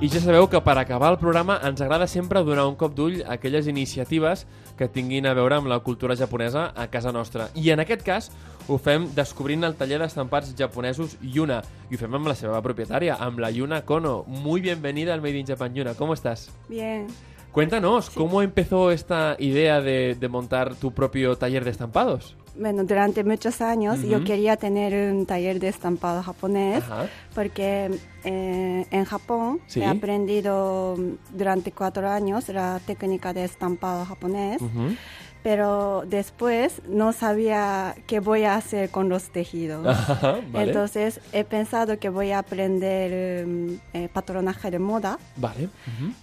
I ja sabeu que per acabar el programa ens agrada sempre donar un cop d'ull a aquelles iniciatives que tinguin a veure amb la cultura japonesa a casa nostra. I en aquest cas ho fem descobrint el taller d'estampats japonesos Yuna. I ho fem amb la seva propietària, amb la Yuna Kono. Muy bienvenida al Made in Japan Yuna. ¿Cómo estás? Bien. Cuéntanos, ¿cómo empezó esta idea de, de montar tu propio taller de estampados? Bueno, durante muchos años yo Ujú. quería tener un taller de estampado japonés Ajá. porque eh, en Japón Sí. he aprendido durante cuatro años la técnica de estampado japonés, Ujú. Pero después no sabía qué voy a hacer con los tejidos. Ajá, vale. Entonces he pensado que voy a aprender eh, eh, patronaje de moda Vale.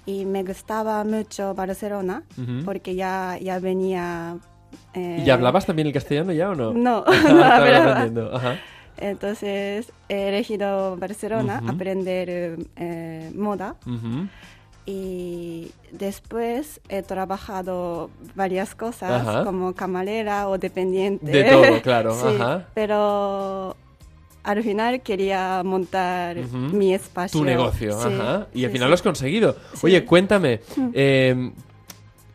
Y me gustaba mucho Barcelona porque ya, ya venía... eh, ¿Y hablabas también el castellano ya o no? No, Ah, no hablaba. Entonces he elegido Barcelona Ujú. aprender eh, eh, moda. Y después he trabajado varias cosas Ajá. como camarera o dependiente. De todo, claro, Sí, ajá. Pero al final quería montar mi espacio. Tu negocio, Sí, ajá. Y al final lo has conseguido. Oye, cuéntame, eh,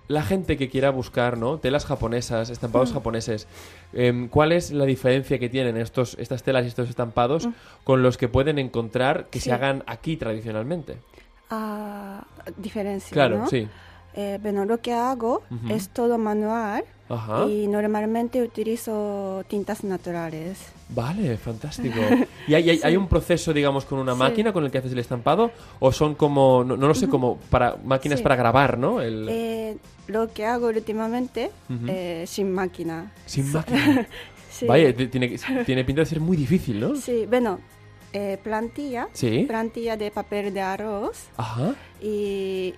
la gente que quiera buscar, ¿no? Telas japonesas, estampados Mm. japoneses, eh, ¿cuál es la diferencia que tienen estos, estas telas y estos estampados Mm. con los que pueden encontrar que se hagan aquí tradicionalmente? Ah, diferencia, Claro, ¿no? sí. Eh, bueno, lo que hago Ujú. es todo manual Ajá. y normalmente utilizo tintas naturales. Vale, fantástico. ¿Y hay, hay, Sí. hay un proceso, digamos, con una Sí. máquina con el que haces el estampado? ¿O son como, no, no lo sé, como para máquinas Sí. para grabar, ¿no? El, Eh, lo que hago últimamente eh, sin máquina. sin máquina. Sí, Vaya, ti- tiene, tiene pinta de ser muy difícil, ¿no? sí bueno, eh, plantilla, Sí. plantilla de papel de arroz Ajá, y,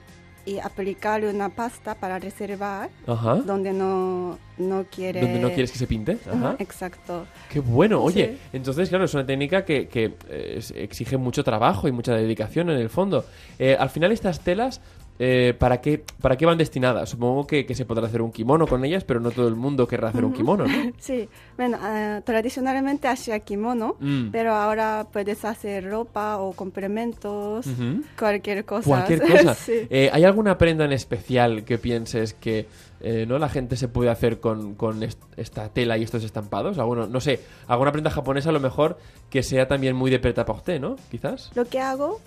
y aplicar una pasta para reservar ajá. donde no, no quiere... Donde no quieres que se pinte. Ajá. Exacto. Qué bueno. Oye, Sí. entonces, claro, es una técnica que, que, eh, exige mucho trabajo y mucha dedicación en el fondo. Eh, al final, estas telas, eh, ¿para, qué, ¿para qué van destinadas? Supongo que, que se podrá hacer un kimono con ellas, pero no todo el mundo querrá hacer un kimono, ¿no? Sí, bueno, ah, tradicionalmente hacía kimono, Mm. pero ahora puedes hacer ropa o complementos, Ujú. cualquier cosa. Cualquier cosa. sí. Eh, ¿Hay alguna prenda en especial que pienses que eh, no la gente se puede hacer con, con est- esta tela y estos estampados? Alguno, no sé, alguna prenda japonesa a lo mejor que sea también muy de pret-à-porter, ¿no? Quizás. Lo que hago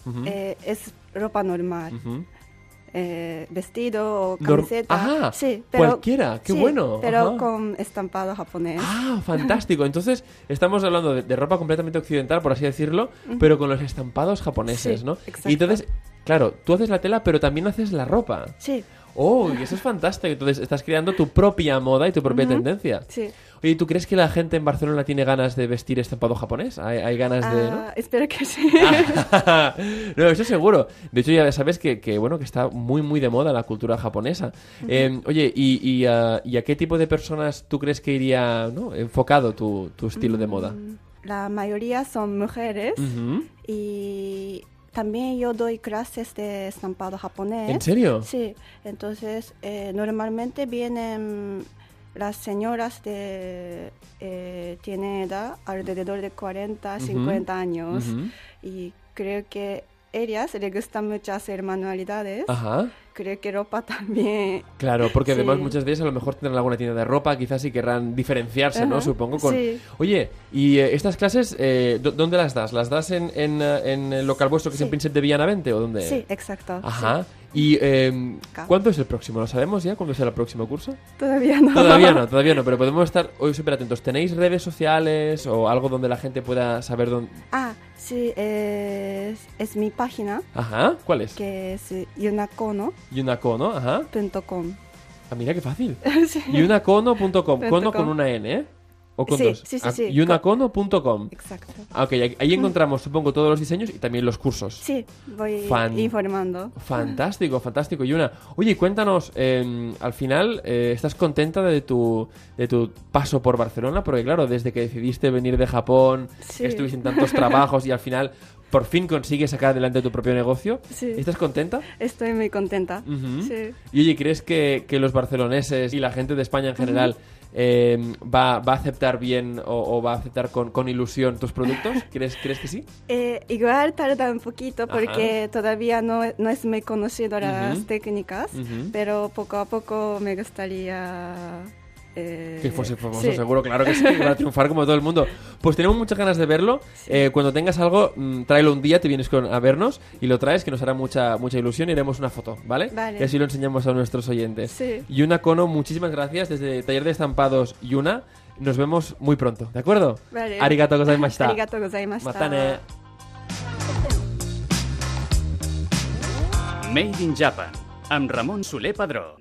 es ropa normal, Ujú. Eh, vestido o camiseta. Ajá, sí, pero, cualquiera, qué sí, bueno, Pero ajá. con estampado japonés. Ah, fantástico. Entonces, estamos hablando de, de ropa completamente occidental, por así decirlo, pero con los estampados japoneses, Sí, ¿no? exacto. Y entonces, claro, tú haces la tela, pero también haces la ropa. Sí, Oh, y eso es fantástico. Entonces, estás creando tu propia moda y tu propia tendencia. sí. Oye, ¿tú crees que la gente en Barcelona tiene ganas de vestir estampado japonés? ¿Hay, hay ganas de...? ¿no? Ah, espero que sí. no, eso seguro. De hecho, ya sabes que, que, bueno que está muy, muy de moda la cultura japonesa. Eh, oye, ¿y, y, ah, y a qué tipo de personas tú crees que iría ¿no? enfocado tu, tu estilo de moda? La mayoría son mujeres y también yo doy clases de estampado japonés. ¿En serio? Sí, entonces eh, normalmente vienen las señoras de eh, tienen edad alrededor de 40, 50 años y creo que ellas les gusta mucho hacer manualidades. Ajá. Creo que ropa también. Claro, porque Sí. además muchas de ellas a lo mejor tendrán alguna tienda de ropa, quizás y querrán diferenciarse, ¿no? Ajá, Supongo con... sí. Oye, ¿y eh, estas clases eh, dó- dónde las das? ¿Las das en, en, eh, en el local vuestro que es en Sí. Príncipe de Villanavente o dónde? Sí, exacto. Ajá. ¿Y eh, cuándo es el próximo? ¿Lo sabemos ya? ¿Cuándo será el próximo curso? sí. Todavía no. Todavía no, todavía no, pero podemos estar hoy súper atentos. ¿Tenéis redes sociales o algo donde la gente pueda saber dónde...? Ah, sí, es, es mi página Ajá, ¿cuál es? que es yunakono.com. Yunako, ¿no? Ajá. Ah, mira qué fácil. Sí. Yunakono.com, Punto cono com. con una N, ¿eh? ¿O con Sí, dos? sí, sí, Ah, sí. Yunakono.com. Exacto. Ah, ok, ahí- ahí encontramos, supongo, todos los diseños y también los cursos. Sí, voy Fan- informando. Fantástico, fantástico. Yuna, oye, cuéntanos, eh, al final, eh, ¿estás contenta de tu, de tu paso por Barcelona? Porque claro, desde que decidiste venir de Japón, Sí. estuviste en tantos trabajos y al final por fin consigues sacar adelante tu propio negocio. Sí. ¿Estás contenta? Estoy muy contenta. Sí. Y oye, ¿crees que, que los barceloneses y la gente de España en general eh, va, va a aceptar bien o, o va a aceptar con, con ilusión tus productos? ¿Crees, ¿crees que sí? Eh, igual tarda un poquito porque todavía no, no es muy conocido las técnicas, pero poco a poco me gustaría... eh, Que fuese famoso, sí. seguro, claro que sí, va a triunfar como todo el mundo. Pues tenemos muchas ganas de verlo. Eh, cuando tengas algo, mm, tráelo un día, te vienes con, a vernos y lo traes, que nos hará mucha mucha ilusión y haremos una foto, ¿vale? Vale. Y así lo enseñamos a nuestros oyentes. Sí. Yuna Kono, muchísimas gracias desde Taller de Estampados Yuna. Nos vemos muy pronto, ¿de acuerdo? Vale. Arigato gozaimashita. Arigato gozaimashita. Matane. Made in Japan, amb Ramon Soler Padró.